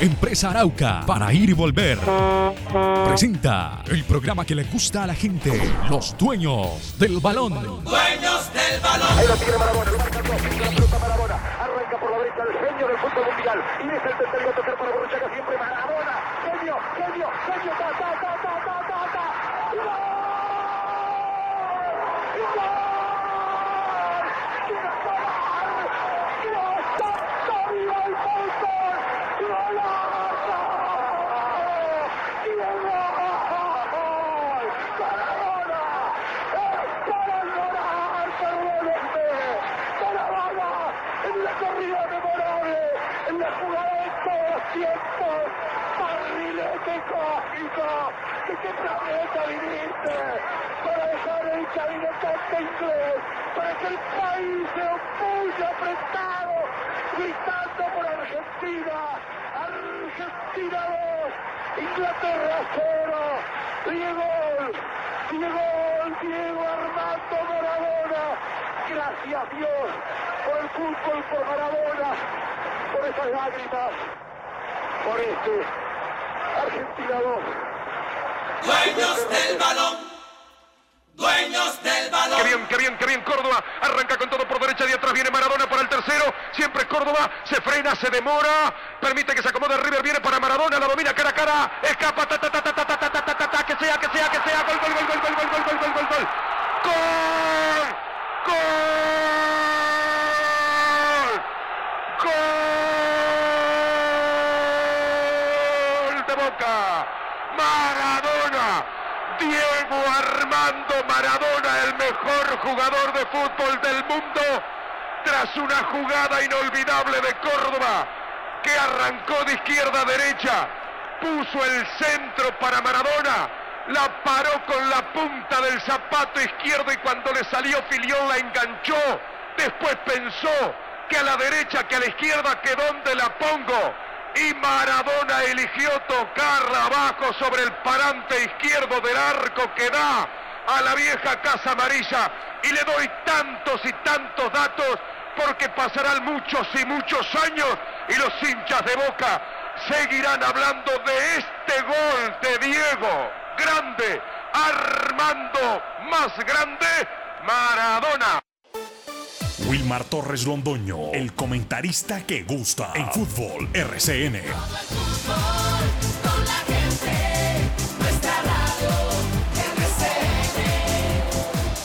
Empresa Arauca, para ir y volver. Presenta el programa que le gusta a la gente, los dueños del balón. Dueños del balón. Ahí lo tiene Marabona, lo marca el la pelota Marabona. Arranca por la derecha el genio del fútbol mundial. Y es el tercero a tocar para Borruchaga siempre Marabona. Genio, genio, genio, ta, ta, ta, ta, ta, ta, ta. ¡Gol! ¡Gol! ¿De qué planeta viniste? Para dejar el cabinetante inglés, para que el país se opulle apretado, gritando por Argentina. Argentina 2, Inglaterra 0. Diego, Diego, Diego Armando Maradona. Gracias Dios por el fútbol, por Maradona, por esas lágrimas, por este Argentina 2. Dueños del balón. Dueños del balón. Qué bien, qué bien, qué bien Córdoba. Arranca con todo por derecha y atrás viene Maradona para el tercero. Siempre Córdoba. Se frena, se demora. Permite que se acomode River. Viene para Maradona. La domina cara a cara. Escapa. Ta, ta, ta, ta, ta, ta, ta, ta, ta, ta, que sea, que sea, que sea. Gol, gol, gol, gol, gol, gol, gol, gol, gol, gol, gol. Gol. Gol. Gol de Maradona. Diego Armando Maradona, el mejor jugador de fútbol del mundo, tras una jugada inolvidable de Córdoba, que arrancó de izquierda a derecha, puso el centro para Maradona, la paró con la punta del zapato izquierdo y cuando le salió Filión la enganchó, después pensó que a la derecha, que a la izquierda, que dónde la pongo, y Maradona eligió tocarla abajo sobre el parante izquierdo del arco que da a la vieja Casa Amarilla y le doy tantos y tantos datos porque pasarán muchos y muchos años y los hinchas de Boca seguirán hablando de este gol de Diego, grande, Armando, más grande, Maradona. Wilmar Torres Londoño, el comentarista que gusta en fútbol RCN.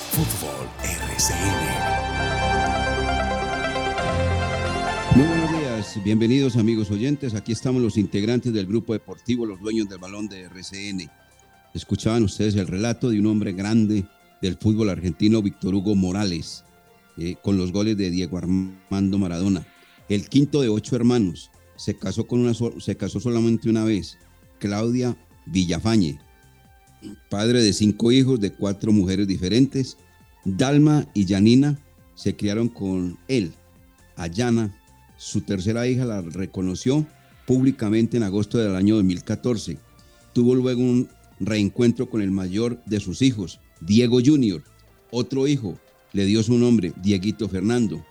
Fútbol RCN. Muy buenos días, bienvenidos amigos oyentes. Aquí estamos los integrantes del grupo deportivo Los Dueños del Balón de RCN. Escuchaban ustedes el relato de un hombre grande del fútbol argentino, Víctor Hugo Morales eh, con los goles de Diego Armando Maradona. El quinto de ocho hermanos, se casó, con una se casó solamente una vez, Claudia Villafañe, padre de cinco hijos de cuatro mujeres diferentes. Dalma y Janina se criaron con él. Ayana, su tercera hija, la reconoció públicamente en agosto del año 2014. Tuvo luego un reencuentro con el mayor de sus hijos, Diego Jr., otro hijo, le dio su nombre, Dieguito Fernando,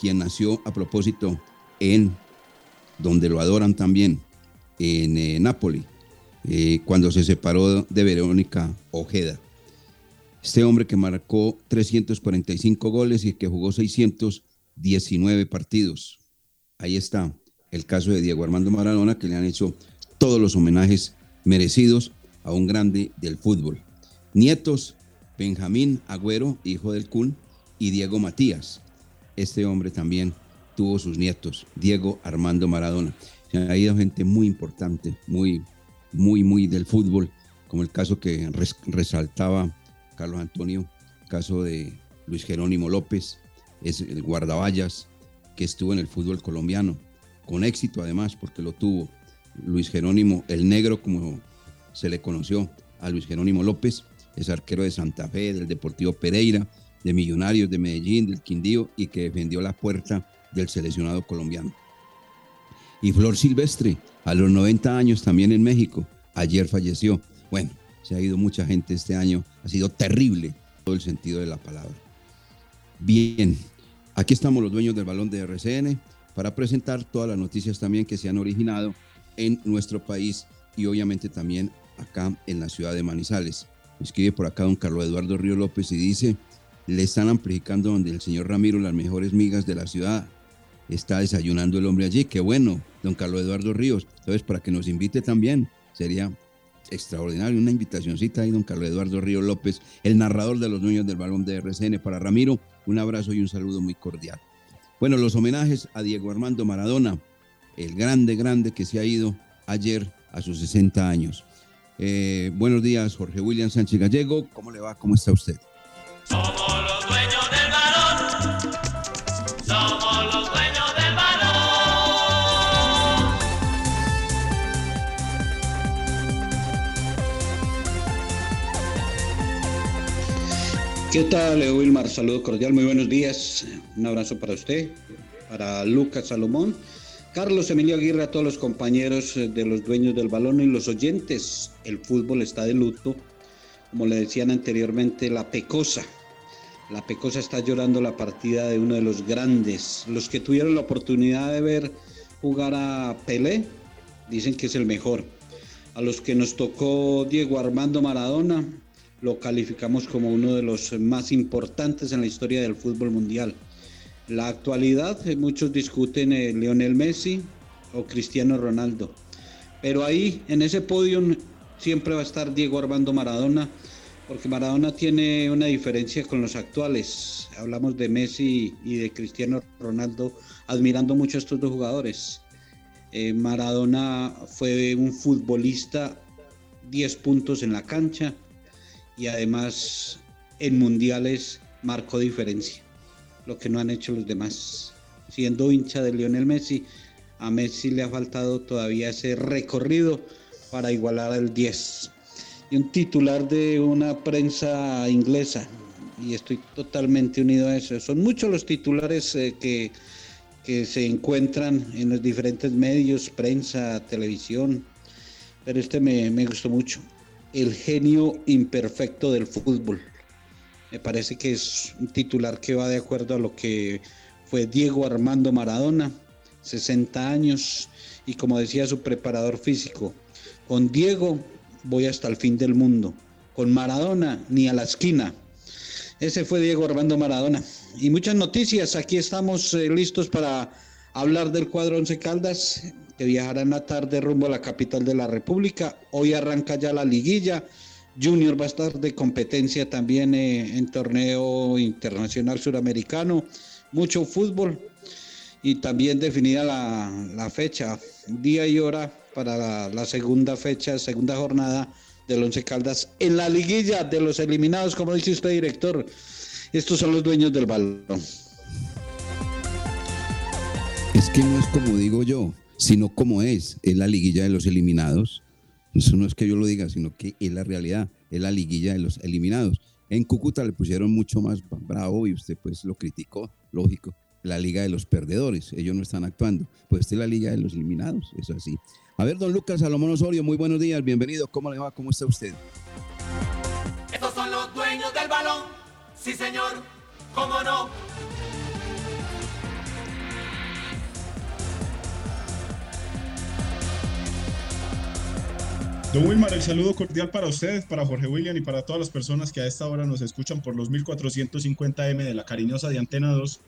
quien nació a propósito en, donde lo adoran también, en eh, Nápoles, eh, cuando se separó de Verónica Ojeda. Este hombre que marcó 345 goles y que jugó 619 partidos. Ahí está el caso de Diego Armando Maradona, que le han hecho todos los homenajes merecidos a un grande del fútbol. Nietos, Benjamín Agüero, hijo del Kun, y Diego Matías. Este hombre también tuvo sus nietos, Diego Armando Maradona. Se ha ido gente muy importante, muy, muy, muy del fútbol, como el caso que resaltaba Carlos Antonio, caso de Luis Jerónimo López, es el guardaballas que estuvo en el fútbol colombiano, con éxito además, porque lo tuvo Luis Jerónimo, el negro, como se le conoció a Luis Jerónimo López, es arquero de Santa Fe, del Deportivo Pereira, de Millonarios de Medellín, del Quindío, y que defendió la puerta del seleccionado colombiano. Y Flor Silvestre, a los 90 años también en México, ayer falleció. Bueno, se ha ido mucha gente este año, ha sido terrible todo el sentido de la palabra. Bien, aquí estamos los dueños del balón de RCN para presentar todas las noticias también que se han originado en nuestro país y obviamente también acá en la ciudad de Manizales. Escribe por acá don Carlos Eduardo Río López y dice, le están amplificando donde el señor Ramiro las mejores migas de la ciudad. Está desayunando el hombre allí. Qué bueno, don Carlos Eduardo Ríos. Entonces, para que nos invite también, sería extraordinario. Una invitacióncita ahí, don Carlos Eduardo Río López, el narrador de los dueños del balón de RCN. Para Ramiro, un abrazo y un saludo muy cordial. Bueno, los homenajes a Diego Armando Maradona, el grande, grande que se ha ido ayer a sus 60 años. Eh, buenos días, Jorge William Sánchez Gallego. ¿Cómo le va? ¿Cómo está usted? Somos los dueños del balón. Somos los dueños del balón. ¿Qué tal, Leo Wilmar? Saludo cordial, muy buenos días. Un abrazo para usted, para Lucas Salomón Carlos Emilio Aguirre, a todos los compañeros eh, de los dueños del balón y los oyentes. El fútbol está de luto. Como le decían anteriormente, la Pecosa. La Pecosa está llorando la partida de uno de los grandes. Los que tuvieron la oportunidad de ver jugar a Pelé dicen que es el mejor. A los que nos tocó Diego Armando Maradona, lo calificamos como uno de los más importantes en la historia del fútbol mundial. La actualidad, eh, muchos discuten eh, Lionel Messi o Cristiano Ronaldo. Pero ahí, en ese podio, siempre va a estar Diego Armando Maradona, porque Maradona tiene una diferencia con los actuales. Hablamos de Messi y de Cristiano Ronaldo, admirando mucho a estos dos jugadores. Eh, Maradona fue un futbolista 10 puntos en la cancha y además en mundiales marcó diferencia lo que no han hecho los demás. Siendo hincha de Lionel Messi, a Messi le ha faltado todavía ese recorrido para igualar al 10. Y un titular de una prensa inglesa, y estoy totalmente unido a eso. Son muchos los titulares eh, que, que se encuentran en los diferentes medios, prensa, televisión, pero este me, me gustó mucho. El genio imperfecto del fútbol. Me parece que es un titular que va de acuerdo a lo que fue Diego Armando Maradona, 60 años, y como decía su preparador físico, con Diego voy hasta el fin del mundo, con Maradona ni a la esquina. Ese fue Diego Armando Maradona. Y muchas noticias, aquí estamos eh, listos para hablar del cuadro Once Caldas, que viajará en la tarde rumbo a la capital de la República. Hoy arranca ya la liguilla. Junior va a estar de competencia también eh, en torneo internacional suramericano, mucho fútbol y también definida la, fecha, día y hora para la, segunda fecha, segunda jornada del Once Caldas en la liguilla de los eliminados, como dice usted, director. Estos son los dueños del balón. Es que no es como digo yo, sino como es, es la liguilla de los eliminados. Eso no es que yo lo diga, sino que es la realidad, es la liguilla de los eliminados. En Cúcuta le pusieron mucho más bravo y usted pues lo criticó, lógico, la liga de los perdedores, ellos no están actuando. Pues esta es la liga de los eliminados, eso así. A ver, don Lucas Salomón Osorio, muy buenos días, bienvenido, ¿cómo le va? ¿Cómo está usted? Estos son los dueños del balón. Sí, señor. ¿Cómo no? Don Wilmar, el saludo cordial para ustedes, para Jorge William y para todas las personas que a esta hora nos escuchan por los 1450M de la cariñosa de Antena 2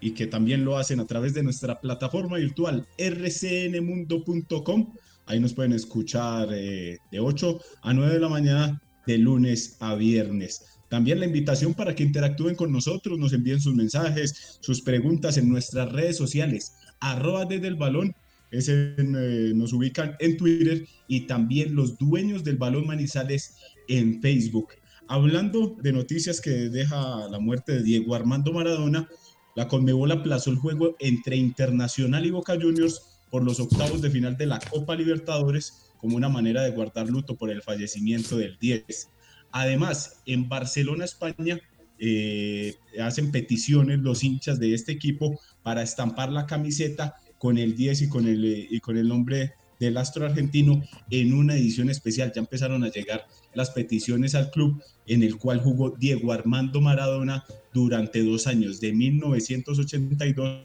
y que también lo hacen a través de nuestra plataforma virtual rcnmundo.com. Ahí nos pueden escuchar eh, de 8 a 9 de la mañana de lunes a viernes. también la invitación para que interactúen con nosotros, nos envíen sus mensajes, sus preguntas en nuestras redes sociales, arroba desde el balón, ese, eh, nos ubican en Twitter y también los dueños del balón Manizales en Facebook. Hablando de noticias que deja la muerte de Diego Armando Maradona, la Conmebol aplazó el juego entre Internacional y Boca Juniors por los octavos de final de la Copa Libertadores como una manera de guardar luto por el fallecimiento del 10. Además, en Barcelona, España, eh, hacen peticiones los hinchas de este equipo para estampar la camiseta con el 10 y con el, eh, y con el nombre del astro argentino en una edición especial. Ya empezaron a llegar las peticiones al club en el cual jugó Diego Armando Maradona durante dos años, de 1982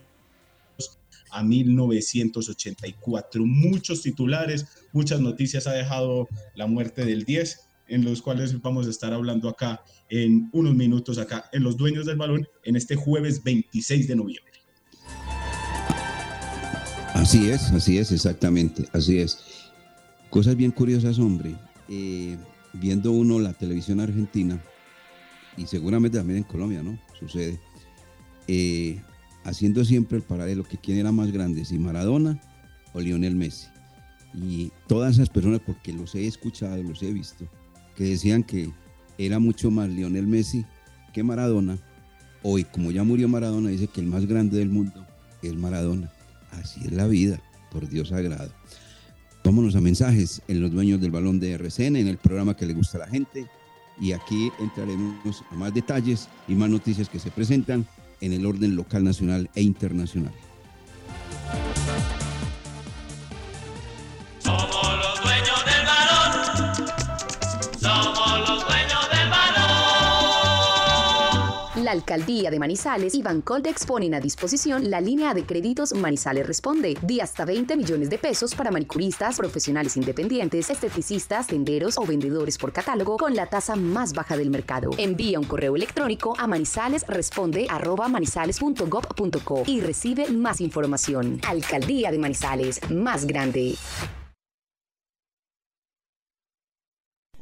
a 1984. Muchos titulares, muchas noticias ha dejado la muerte del 10, en los cuales vamos a estar hablando acá en unos minutos, acá en Los Dueños del Balón, en este jueves 26 de noviembre. Así es, así es, exactamente, así es. Cosas bien curiosas, hombre. Eh, viendo uno la televisión argentina, y seguramente también en Colombia, ¿no? Sucede. Eh, haciendo siempre el paralelo que quién era más grande, si Maradona o Lionel Messi. Y todas esas personas, porque los he escuchado, los he visto, que decían que era mucho más Lionel Messi que Maradona. Hoy, como ya murió Maradona, dice que el más grande del mundo es Maradona. Así es la vida, por Dios sagrado. Vámonos a mensajes en los dueños del balón de RCN, en el programa que le gusta a la gente. Y aquí entraremos a más detalles y más noticias que se presentan en el orden local, nacional e internacional. Alcaldía de Manizales y Bancoldex ponen a disposición la línea de créditos Manizales Responde, de hasta 20 millones de pesos para manicuristas, profesionales independientes, esteticistas, tenderos o vendedores por catálogo con la tasa más baja del mercado. Envía un correo electrónico a manizalesresponde@manizales.gov.co y recibe más información. Alcaldía de Manizales, más grande.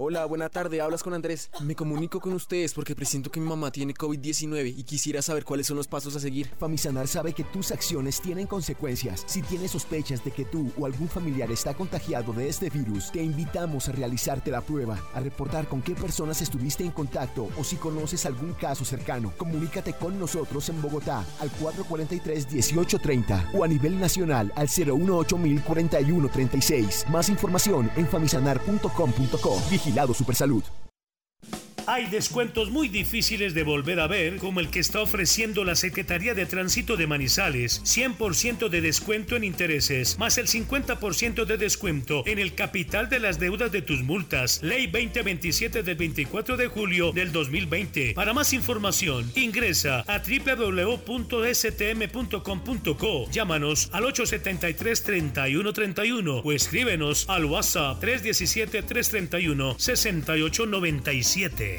Hola, buena tarde, hablas con Andrés. Me comunico con ustedes porque presiento que mi mamá tiene COVID-19 y quisiera saber cuáles son los pasos a seguir. Famisanar sabe que tus acciones tienen consecuencias. Si tienes sospechas de que tú o algún familiar está contagiado de este virus, te invitamos a realizarte la prueba, a reportar con qué personas estuviste en contacto o si conoces algún caso cercano. Comunícate con nosotros en Bogotá al 443-1830 o a nivel nacional al 018-041-36. Más información en famisanar.com.co. Vigilado Supersalud. Hay descuentos muy difíciles de volver a ver, como el que está ofreciendo la Secretaría de Tránsito de Manizales. 100% de descuento en intereses, más el 50% de descuento en el capital de las deudas de tus multas. Ley 2027 del 24 de julio del 2020. Para más información, ingresa a www.stm.com.co. Llámanos al 873-3131 o escríbenos al WhatsApp 317-331-6897.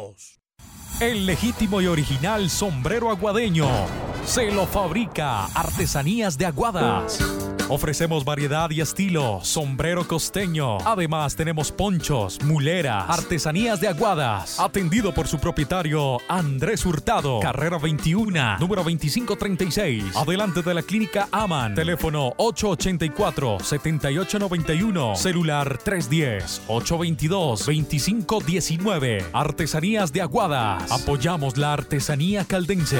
El legítimo y original sombrero aguadeño se lo fabrica Artesanías de Aguadas. Ofrecemos variedad y estilo, sombrero costeño. Además tenemos ponchos, muleras, artesanías de aguadas. Atendido por su propietario Andrés Hurtado, carrera 21, número 2536. Adelante de la clínica Aman. Teléfono 884-7891. Celular 310-822-2519. Artesanías de Aguadas. Apoyamos la artesanía caldense.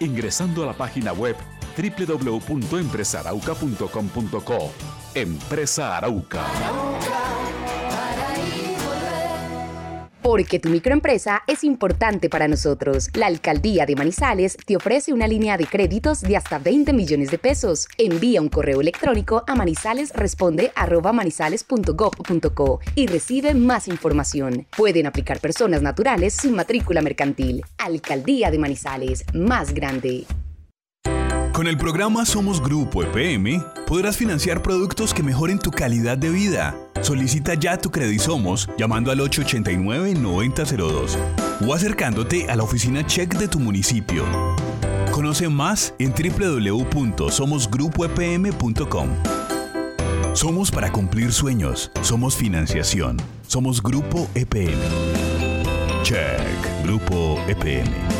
ingresando a la página web www.empresarauca.com.co. Empresa Arauca. Porque tu microempresa es importante para nosotros. La Alcaldía de Manizales te ofrece una línea de créditos de hasta 20 millones de pesos. Envía un correo electrónico a manizalesresponde@manizales.gov.co y recibe más información. Pueden aplicar personas naturales sin matrícula mercantil. Alcaldía de Manizales, más grande. Con el programa Somos Grupo EPM podrás financiar productos que mejoren tu calidad de vida. Solicita ya tu Somos llamando al 889-9002 o acercándote a la oficina check de tu municipio. Conoce más en www.somosgrupoepm.com. Somos para cumplir sueños. Somos financiación. Somos Grupo EPM. Check. Grupo EPM.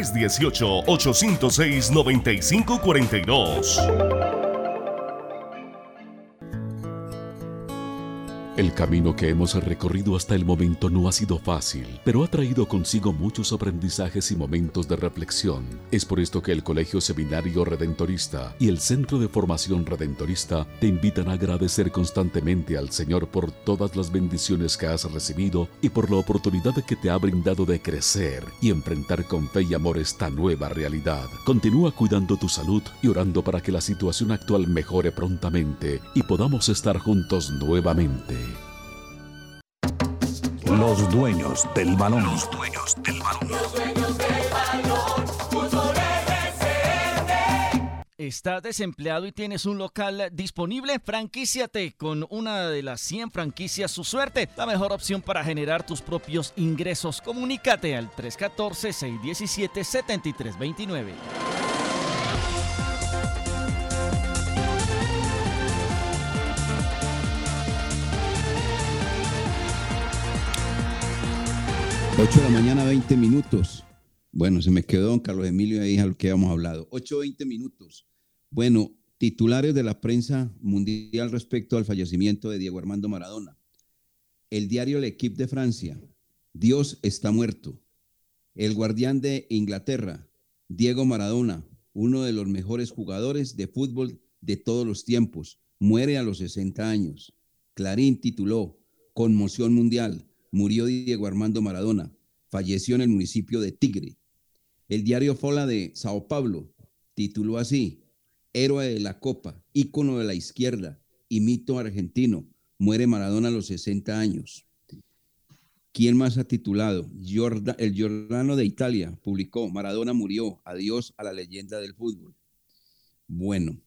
318-806-9542. El camino que hemos recorrido hasta el momento no ha sido fácil, pero ha traído consigo muchos aprendizajes y momentos de reflexión. Es por esto que el Colegio Seminario Redentorista y el Centro de Formación Redentorista te invitan a agradecer constantemente al Señor por todas las bendiciones que has recibido y por la oportunidad que te ha brindado de crecer y enfrentar con fe y amor esta nueva realidad. Continúa cuidando tu salud y orando para que la situación actual mejore prontamente y podamos estar juntos nuevamente. Los dueños del balón. Los dueños del balón. Los dueños del balón. Fútbol RCN. ¿Estás desempleado y tienes un local disponible? Franquíciate con una de las 100 franquicias Su Suerte, la mejor opción para generar tus propios ingresos. Comunícate al 314-617-7329. Ocho de la mañana, 20 minutos. Bueno, se me quedó don Carlos Emilio ahí a lo que habíamos hablado. 8, 20 minutos. Bueno, titulares de la prensa mundial respecto al fallecimiento de Diego Armando Maradona. El diario L'Equipe de Francia. Dios está muerto. El guardián de Inglaterra. Diego Maradona, uno de los mejores jugadores de fútbol de todos los tiempos. Muere a los 60 años. Clarín tituló Conmoción mundial murió Diego Armando Maradona, falleció en el municipio de Tigre. El diario Fola de Sao Paulo tituló así, Héroe de la Copa, ícono de la izquierda y mito argentino, muere Maradona a los 60 años. ¿Quién más ha titulado? el Giordano de Italia publicó, Maradona murió, adiós a la leyenda del fútbol. Bueno,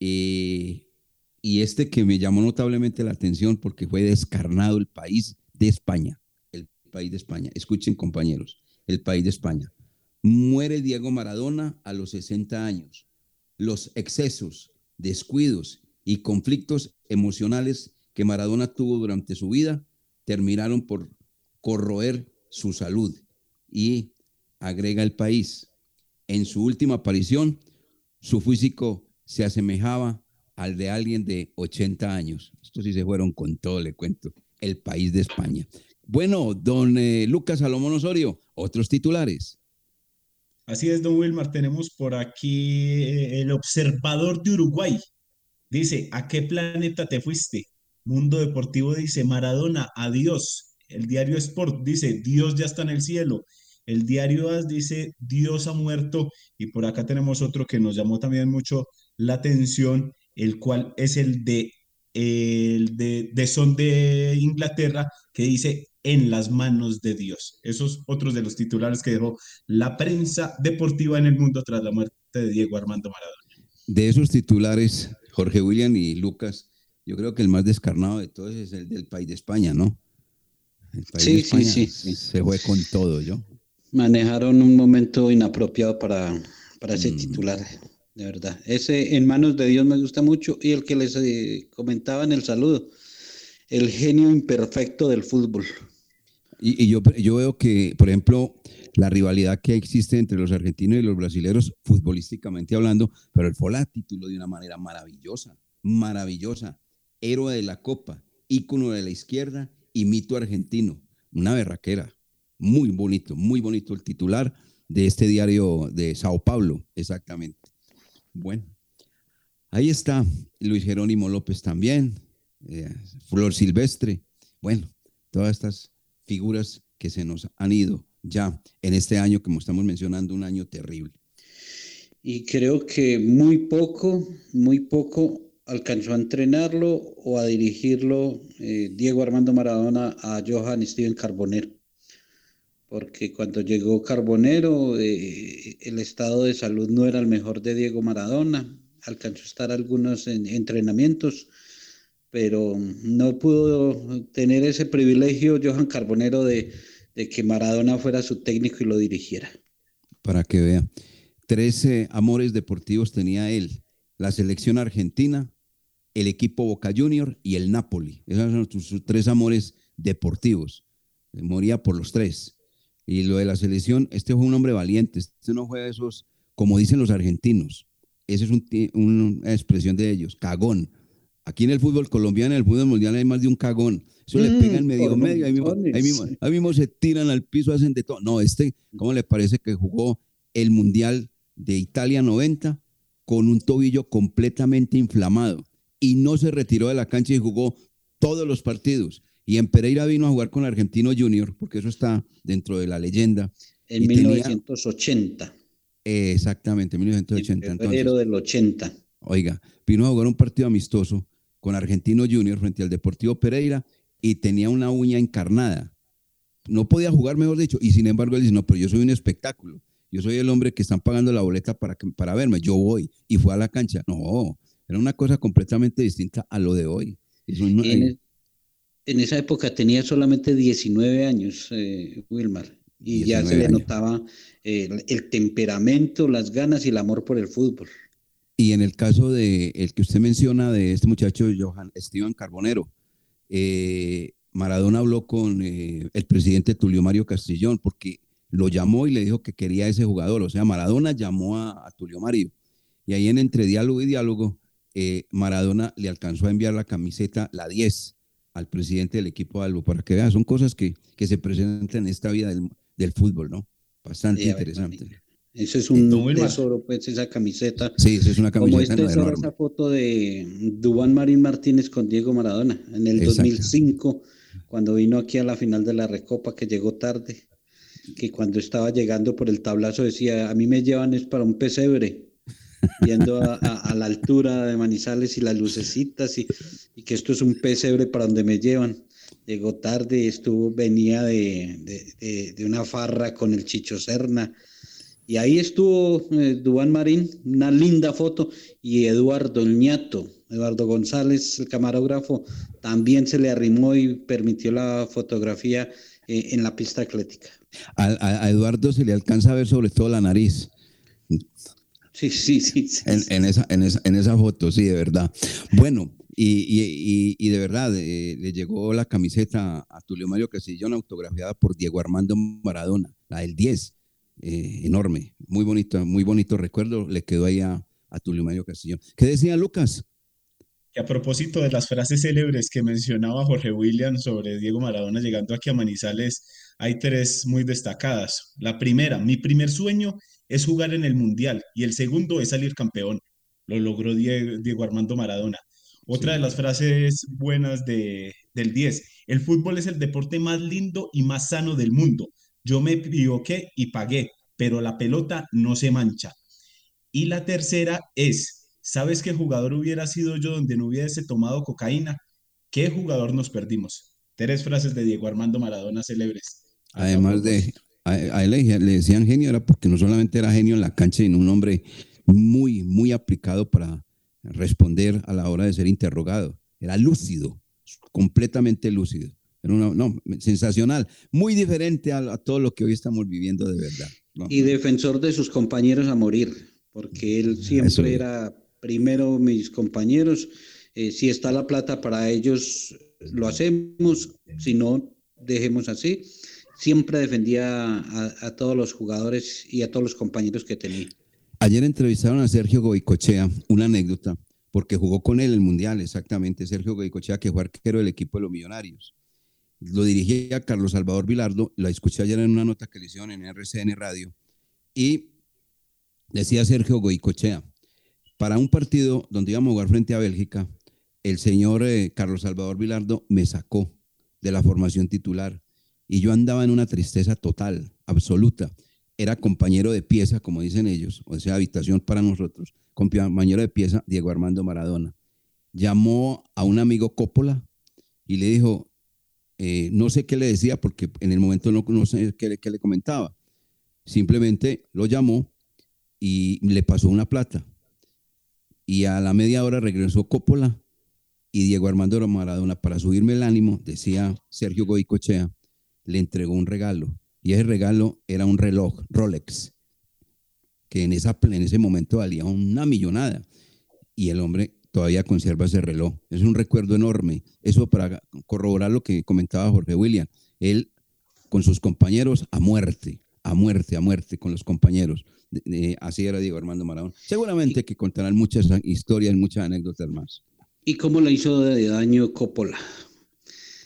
eh, y este que me llamó notablemente la atención porque fue descarnado el país de España, el país de España. Escuchen compañeros, el país de España. Muere Diego Maradona a los 60 años. Los excesos, descuidos y conflictos emocionales que Maradona tuvo durante su vida terminaron por corroer su salud. Y agrega el país, en su última aparición, su físico se asemejaba al de alguien de 80 años. Estos sí se fueron con todo, le cuento el país de España. Bueno, don eh, Lucas Salomón Osorio, otros titulares. Así es, don Wilmar, tenemos por aquí eh, el observador de Uruguay. Dice, ¿a qué planeta te fuiste? Mundo Deportivo dice, Maradona, adiós. El diario Sport dice, Dios ya está en el cielo. El diario AS dice, Dios ha muerto. Y por acá tenemos otro que nos llamó también mucho la atención, el cual es el de el de, Son de Inglaterra, que dice en las manos de Dios. Esos otros de los titulares que dejó la prensa deportiva en el mundo tras la muerte de Diego Armando Maradona. De esos titulares, Jorge William y Lucas, yo creo que el más descarnado de todos es el del país de España, ¿no? El país Sí, de sí, España sí. Se fue con todo, yo. Manejaron un momento inapropiado para, para Mm. ese titular, de verdad. Ese en manos de Dios me gusta mucho y el que les eh, comentaba en el saludo, el genio imperfecto del fútbol. Y, yo, yo veo que, por ejemplo, la rivalidad que existe entre los argentinos y los brasileños, futbolísticamente hablando, pero él fue la título de una manera maravillosa, maravillosa. Héroe de la Copa, ícono de la izquierda y mito argentino. Una berraquera. Muy bonito, muy bonito el titular de este diario de Sao Paulo, exactamente. Bueno, ahí está Luis Jerónimo López también, eh, Flor Silvestre. Bueno, todas estas figuras que se nos han ido ya en este año, como estamos mencionando, un año terrible. Y creo que muy poco, muy poco alcanzó a entrenarlo o a dirigirlo eh, Diego Armando Maradona a Johan Steven Carbonero. Porque cuando llegó Carbonero, eh, el estado de salud no era el mejor de Diego Maradona. Alcanzó a estar algunos en- entrenamientos, pero no pudo tener ese privilegio Johan Carbonero de, que Maradona fuera su técnico y lo dirigiera. Para que vea. Trece amores deportivos tenía él. La selección argentina, el equipo Boca Junior y el Napoli. Esos son sus tres amores deportivos. Moría por los tres. Y lo de la selección, este fue un hombre valiente. Este no fue de esos, como dicen los argentinos. Esa es un una expresión de ellos, cagón. Aquí en el fútbol colombiano, en el fútbol mundial hay más de un cagón. Eso le Mm, pegan medio medio, ahí mismo, ahí, mismo, ahí mismo se tiran al piso, hacen de todo. No, este, ¿cómo le parece que jugó el Mundial de Italia 90 con un tobillo completamente inflamado y no se retiró de la cancha y jugó todos los partidos? Y en Pereira vino a jugar con Argentino Junior, porque eso está dentro de la leyenda. En Y tenía- 1980, eh, exactamente, 1980. en entonces. febrero del 80. Oiga, vino a jugar un partido amistoso con Argentino Junior frente al Deportivo Pereira y tenía una uña encarnada. No podía jugar, mejor dicho, y sin embargo él dice, no, pero yo soy un espectáculo. Yo soy el hombre que están pagando la boleta para, para verme. Yo voy y fue a la cancha. No, era una cosa completamente distinta a lo de hoy. Eso no- En, en esa época tenía solamente 19 años, eh, Wilmar, y ya se 19 le años. notaba eh, el, el temperamento, las ganas y el amor por el fútbol. Y en el caso de el que usted menciona de este muchacho Johan Esteban Carbonero, eh, Maradona habló con eh, el presidente Tulio Mario Castrillón porque lo llamó y le dijo que quería ese jugador. O sea, Maradona llamó a, a Tulio Mario. Y ahí en entre diálogo y diálogo, eh, Maradona le alcanzó a enviar la camiseta, la 10, al presidente del equipo de Albo, para que vea, son cosas que, que se presentan en esta vida del, del fútbol, ¿no? Bastante Sí, a ver, interesante. Eso es un tesoro, pues, esa camiseta. Sí, esa es una Como camiseta es tesoro esa foto de Dubán Marín Martínez con Diego Maradona en el Exacto. 2005, cuando vino aquí a la final de la Recopa, que llegó tarde, que cuando estaba llegando por el tablazo decía, a mí me llevan es para un pesebre, viendo a, la altura de Manizales y las lucecitas, y, que esto es un pesebre para donde me llevan. Llegó tarde, estuvo, venía de, de- una farra con el Chicho Serna, y ahí estuvo eh, Dubán Marín, una linda foto, y Eduardo el ñato, Eduardo González, el camarógrafo, también se le arrimó y permitió la fotografía eh, en la pista atlética. A- a Eduardo se le alcanza a ver sobre todo la nariz. Sí, sí, sí. sí, En, en esa, en, esa, en esa foto, sí, de verdad. Bueno, y, y- y- y de verdad, eh, le llegó la camiseta a Tulio Mario Castillón autografiada por Diego Armando Maradona, la del 10, eh, enorme, muy bonito, muy bonito recuerdo, le quedó ahí a, a Tulio Mario Castillón. ¿Qué decía Lucas? Que a propósito de las frases célebres que mencionaba Jorge William sobre Diego Maradona llegando aquí a Manizales, hay tres muy destacadas. La primera, mi primer sueño es jugar en el Mundial y el segundo es salir campeón. Lo logró Die- Diego, Armando Maradona. Otra de las frases buenas de, del 10, el fútbol es el deporte más lindo y más sano del mundo. Yo me equivoqué y pagué, pero la pelota no se mancha. Y la tercera es, ¿sabes qué jugador hubiera sido yo donde no hubiese tomado cocaína? ¿Qué jugador nos perdimos? Tres frases de Diego Armando Maradona célebres. Además de, a, a él le, le decían genio, era porque no solamente era genio en la cancha, sino un hombre muy, muy aplicado para responder a la hora de ser interrogado. era lúcido, completamente lúcido. Era una, no, sensacional, muy diferente a, a, todo lo que hoy estamos viviendo de verdad. ¿no? Y defensor de sus compañeros a morir, porque él siempre Eso es. era primero mis compañeros, eh, si está la plata para ellos, lo hacemos, si no, dejemos así. Siempre defendía a, todos los jugadores y a todos los compañeros que tenía. Ayer entrevistaron a Sergio Goicochea, una anécdota, porque jugó con él el Mundial, exactamente, Sergio Goicochea, que fue arquero del equipo de los Millonarios. Lo dirigía Carlos Salvador Vilardo, la escuché ayer en una nota que le hicieron en RCN Radio, y decía Sergio Goicochea, para un partido donde íbamos a jugar frente a Bélgica, el señor eh, Carlos Salvador Vilardo me sacó de la formación titular y yo andaba en una tristeza total, absoluta. Era compañero de pieza, como dicen ellos, o sea, habitación para nosotros, compañero de pieza Diego Armando Maradona. Llamó a un amigo Coppola y le dijo, eh, no sé qué le decía porque en el momento no, no sé qué, qué le comentaba. Simplemente lo llamó y le pasó una plata. Y a la media hora regresó Coppola y Diego Armando Maradona, para subirme el ánimo, decía Sergio Goicochea, le entregó un regalo. Y ese regalo era un reloj Rolex, que en, esa, en ese momento valía una millonada. Y el hombre todavía conserva ese reloj. Es un recuerdo enorme. Eso para corroborar lo que comentaba Jorge William. Él con sus compañeros a muerte, a muerte, a muerte con los compañeros. Así era Diego Armando Maradona. Seguramente que contarán muchas historias, muchas anécdotas más. ¿Y cómo le hizo de daño Coppola?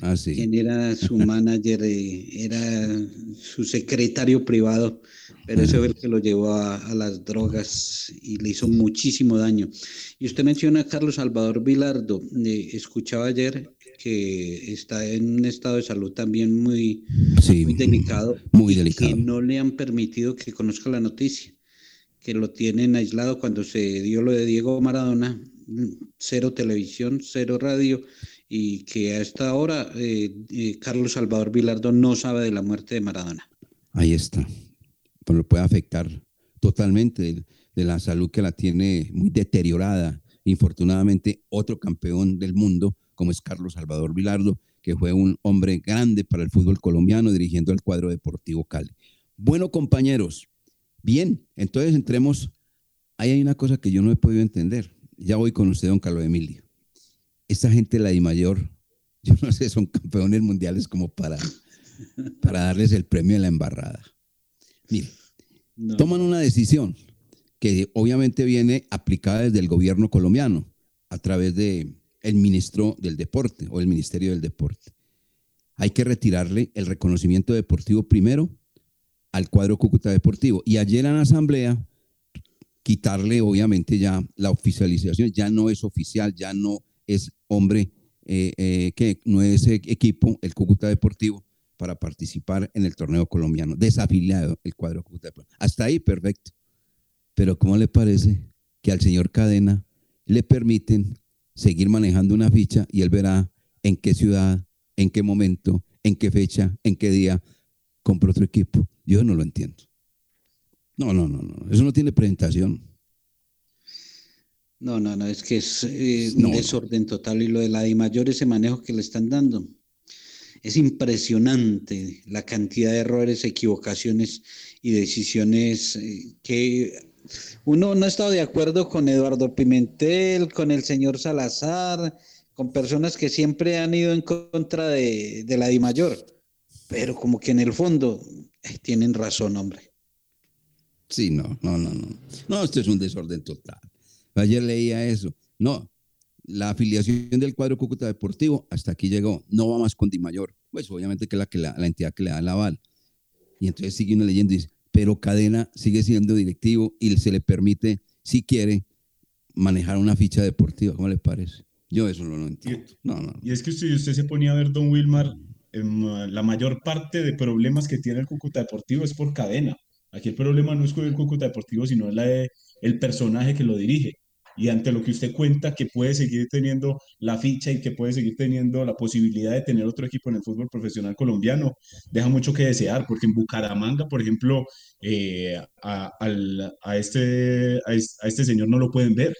Ah, sí. quien era su manager, eh, era su secretario privado, pero ese fue el que lo llevó a, a las drogas y le hizo muchísimo daño. Y usted menciona a Carlos Salvador Vilardo, eh, escuchaba ayer que está en un estado de salud también muy, Sí, muy delicado, muy y delicado. que no le han permitido que conozca la noticia, que lo tienen aislado cuando se dio lo de Diego Maradona, cero televisión, cero radio, y que a esta hora eh, eh, Carlos Salvador Vilardo no sabe de la muerte de Maradona. Ahí está. Pues lo puede afectar totalmente de, de la salud que la tiene muy deteriorada. Infortunadamente, otro campeón del mundo, como es Carlos Salvador Vilardo, que fue un hombre grande para el fútbol colombiano dirigiendo el cuadro deportivo Cali. Bueno, compañeros, bien, entonces entremos. Ahí hay una cosa que yo no he podido entender. Ya voy con usted, don Carlos Emilio. Esta gente, la de mayor, yo no sé, son campeones mundiales como para, para darles el premio de la embarrada. Mire, No. toman una decisión que obviamente viene aplicada desde el gobierno colombiano a través de el ministro del deporte o el ministerio del deporte. Hay que retirarle el reconocimiento deportivo primero al cuadro Cúcuta Deportivo y ayer en la asamblea quitarle obviamente ya la oficialización, ya no es oficial, ya no es hombre eh, eh, que no es e- equipo el Cúcuta Deportivo para participar en el torneo colombiano, desafiliado el cuadro Cúcuta Deportivo. Hasta ahí perfecto. Pero ¿cómo le parece que al señor Cadena le permiten seguir manejando una ficha y él verá en qué ciudad, en qué momento, en qué fecha, en qué día compró otro equipo? Yo no lo entiendo. No, no, no, no. Eso no tiene presentación. No, no, no, es que es eh, No, un desorden total y lo de la de mayor ese manejo que le están dando. Es impresionante la cantidad de errores, equivocaciones y decisiones eh, que uno no ha estado de acuerdo con Eduardo Pimentel, con el señor Salazar, con personas que siempre han ido en contra de, de la de mayor, pero como que en el fondo eh, tienen razón, hombre. Sí, no, no, no, no. No, esto es un desorden total. Ayer leía eso. No, la afiliación del cuadro Cúcuta Deportivo hasta aquí llegó. No va más con Di Mayor. Pues obviamente que es la, que la, la entidad que le da el aval. Y entonces sigue uno leyendo y dice, pero Cadena sigue siendo directivo y se le permite, si quiere, manejar una ficha deportiva. ¿Cómo le parece? Yo eso no lo entiendo. No, no. Y es que usted, usted se ponía a ver, don Wilmar, em, la mayor parte de problemas que tiene el Cúcuta Deportivo es por cadena. Aquí el problema no es con el Cúcuta Deportivo, sino la de el personaje que lo dirige. Y ante lo que usted cuenta, que puede seguir teniendo la ficha y que puede seguir teniendo la posibilidad de tener otro equipo en el fútbol profesional colombiano, deja mucho que desear, porque en Bucaramanga, por ejemplo, eh, a, al- a este, a es- a este señor no lo pueden ver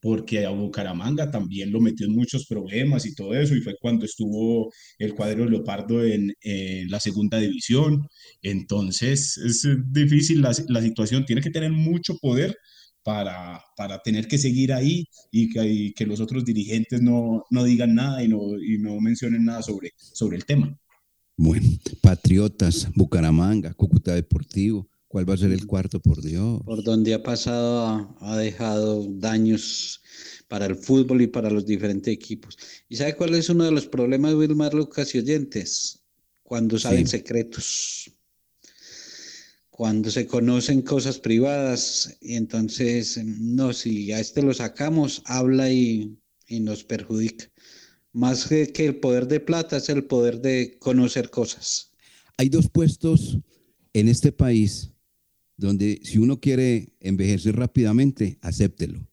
porque a Bucaramanga también lo metió en muchos problemas y todo eso, y fue cuando estuvo el cuadro Leopardo en, en la segunda división. Entonces es difícil la, la situación, tiene que tener mucho poder para, para tener que seguir ahí y que, y que los otros dirigentes no, no digan nada y no, y no mencionen nada sobre, sobre el tema. Bueno, Patriotas, Bucaramanga, Cúcuta Deportivo. ¿Cuál va a ser el cuarto, por Dios? Por donde ha pasado, ha, dejado daños para el fútbol y para los diferentes equipos. ¿Y sabe cuál es uno de los problemas, Wilmar Lucas y oyentes? Cuando salen Sí. secretos. Cuando se conocen cosas privadas y entonces, no, si a este lo sacamos, habla y, y nos perjudica. Más que, que el poder de plata es el poder de conocer cosas. Hay dos puestos en este país donde si uno quiere envejecer rápidamente, acéptelo.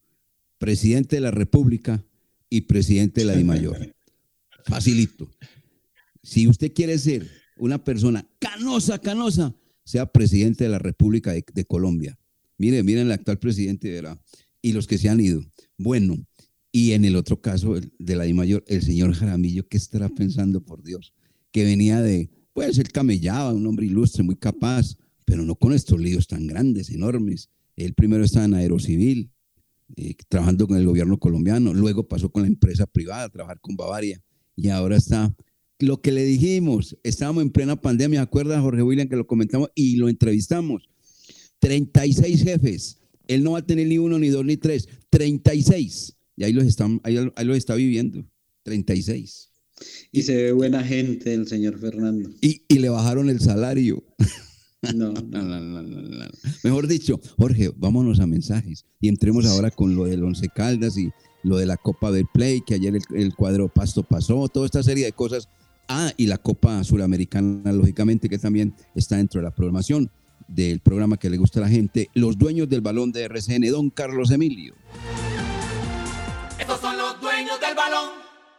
Presidente de la República y presidente de la DIMAYOR. Facilito. Si usted quiere ser una persona canosa, canosa, sea presidente de la República de, Colombia. Mire, miren el actual presidente verá, y los que se han ido. Bueno, y en el otro caso de la DIMAYOR, el señor Jaramillo, ¿qué estará pensando, por Dios? Que venía de, pues él camellaba, un hombre ilustre, muy capaz, pero no con estos líos tan grandes, enormes. Él primero estaba en Aerocivil, eh, trabajando con el gobierno colombiano, luego pasó con la empresa privada a trabajar con Bavaria y ahora está lo que le dijimos, estábamos en plena pandemia, ¿se acuerda Jorge William que lo comentamos y lo entrevistamos? 36 jefes, él no va a tener ni uno, ni dos, ni tres, 36. Y ahí los, están, ahí, ahí los está viviendo, 36. Y se ve buena gente el señor Fernando. Y, y le bajaron el salario. No, no, no, no, no, no. Mejor dicho, Jorge, vámonos a mensajes y entremos ahora con lo del Once Caldas y lo de la Copa del Play, que ayer el, el cuadro Pasto pasó, toda esta serie de cosas. Ah, y la Copa Suramericana, lógicamente, que también está dentro de la programación del programa que le gusta a la gente, los dueños del balón de RCN, don Carlos Emilio. Estos son los dueños del balón.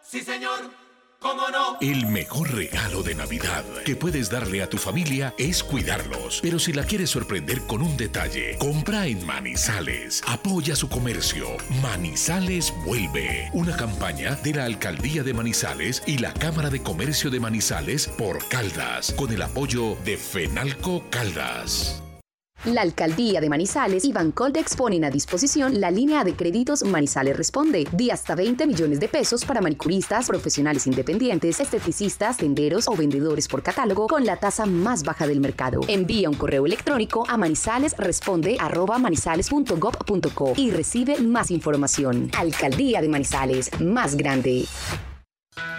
Sí, señor. ¿Cómo no? El mejor regalo de Navidad que puedes darle a tu familia es cuidarlos. Pero si la quieres sorprender con un detalle, compra en Manizales. Apoya su comercio. Manizales vuelve. Una campaña de la Alcaldía de Manizales y la Cámara de Comercio de Manizales por Caldas, con el apoyo de Fenalco Caldas. La Alcaldía de Manizales y Bancoldex ponen a disposición la línea de créditos Manizales Responde, de hasta 20 millones de pesos para manicuristas, profesionales independientes, esteticistas, tenderos o vendedores por catálogo con la tasa más baja del mercado. Envía un correo electrónico a manizalesresponde@manizales.gov.co y recibe más información. Alcaldía de Manizales, más grande.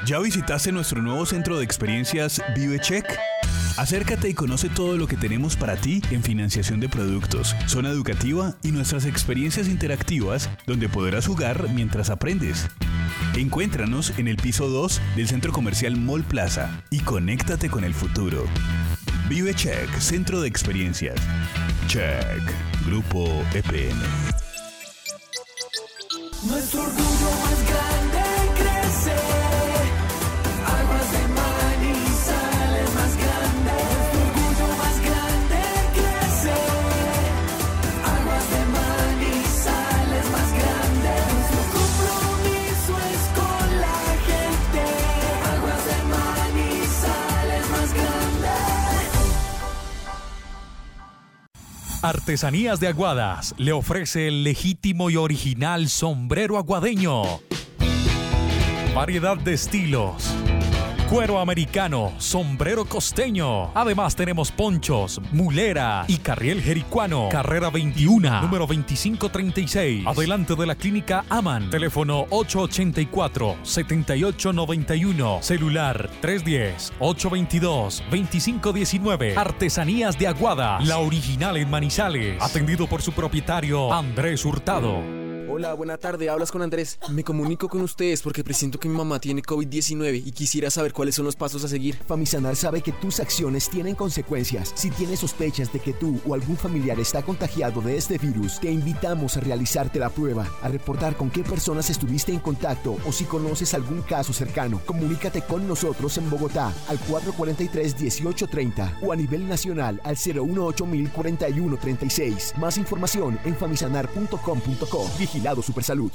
¿Ya visitaste nuestro nuevo centro de experiencias ViveCheck? Acércate y conoce todo lo que tenemos para ti en financiación de productos, zona educativa y nuestras experiencias interactivas donde podrás jugar mientras aprendes. Encuéntranos en el piso 2 del centro comercial Mall Plaza y conéctate con el futuro. ViveCheck, centro de experiencias. Check, Grupo EPN. Nuestro orgullo Artesanías de Aguadas le ofrece el legítimo y original sombrero aguadeño. Variedad de estilos. Cuero americano, sombrero costeño. Además tenemos ponchos, mulera y carriel jericuano. Carrera 21, número 2536. Adelante de la clínica Aman. Teléfono 884-7891. Celular 310-822-2519. Artesanías de Aguada. La original en Manizales. Atendido por su propietario Andrés Hurtado. Hola, buena tarde. Hablas con Andrés. Me comunico con ustedes porque presiento que mi mamá tiene COVID-19 y quisiera saber cuáles son los pasos a seguir. Famisanar sabe que tus acciones tienen consecuencias. Si tienes sospechas de que tú o algún familiar está contagiado de este virus, te invitamos a realizarte la prueba, a reportar con qué personas estuviste en contacto o si conoces algún caso cercano. Comunícate con nosotros en Bogotá al 443-1830 o a nivel nacional al 018 Más información en famisanar.com.co. Supersalud.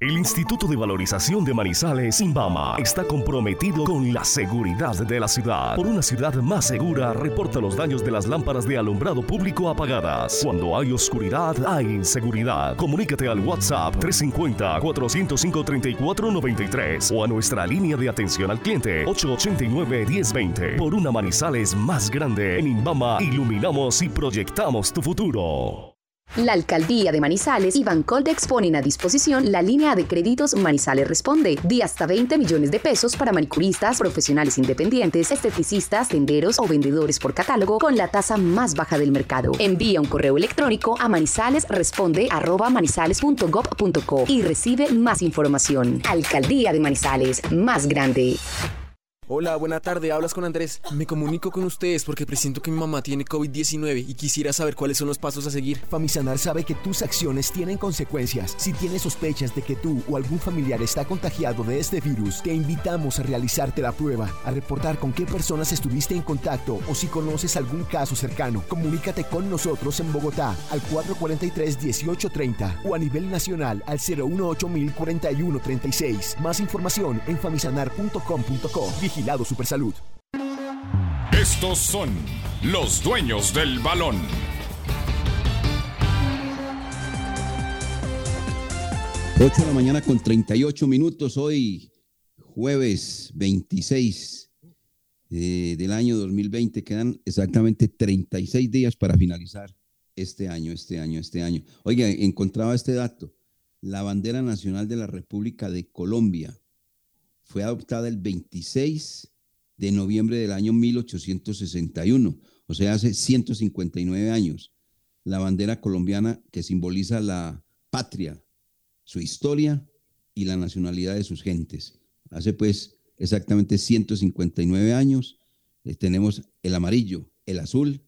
El Instituto de Valorización de Manizales, Imbama, está comprometido con la seguridad de la ciudad. Por una ciudad más segura, reporta los daños de las lámparas de alumbrado público apagadas. Cuando hay oscuridad, hay inseguridad. Comunícate al WhatsApp 350-405-3493 o a nuestra línea de atención al cliente 889-1020. Por una Manizales más grande, en Imbama iluminamos y proyectamos tu futuro. La Alcaldía de Manizales y Bancoldex ponen a disposición la línea de créditos Manizales Responde, de hasta 20 millones de pesos para manicuristas, profesionales independientes, esteticistas, tenderos o vendedores por catálogo con la tasa más baja del mercado. Envía un correo electrónico a manizalesresponde@manizales.gov.co y recibe más información. Alcaldía de Manizales, más grande. Hola, buena tarde, hablas con Andrés. Me comunico con ustedes porque presiento que mi mamá tiene COVID-19 y quisiera saber cuáles son los pasos a seguir. Famisanar sabe que tus acciones tienen consecuencias. Si tienes sospechas de que tú o algún familiar está contagiado de este virus, te invitamos a realizarte la prueba, a reportar con qué personas estuviste en contacto o si conoces algún caso cercano. Comunícate con nosotros en Bogotá al 443-1830 o a nivel nacional al 018 4136 Más información en famisanar.com.co. Vigilado Supersalud. Estos son los dueños del balón. Ocho de la mañana con 38 minutos hoy, jueves 26 eh, del año 2020. Quedan exactamente 36 días para finalizar este año, este año, este año. Oiga, encontraba este dato. La bandera nacional de la República de Colombia fue adoptada el 26 de noviembre del año 1861, o sea, hace 159 años. La bandera colombiana que simboliza la patria, su historia y la nacionalidad de sus gentes. Hace pues exactamente 159 años eh, tenemos el amarillo, el azul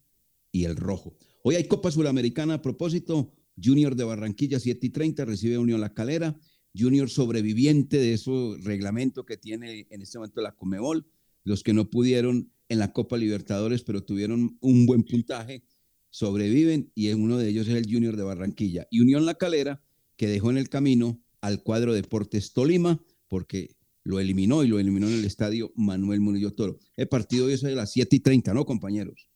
y el rojo. Hoy hay Copa Suramericana a propósito. Junior de Barranquilla, 7 y 30, recibe Unión La Calera. Junior sobreviviente de ese reglamento que tiene en este momento la Comebol. Los que no pudieron en la Copa Libertadores, pero tuvieron un buen puntaje, sobreviven y uno de ellos es el Junior de Barranquilla. Y Unión La Calera, que dejó en el camino al cuadro Deportes Tolima, porque lo eliminó y lo eliminó en el estadio Manuel Murillo Toro. El partido hoy es de las 7 y 30, ¿no, compañeros?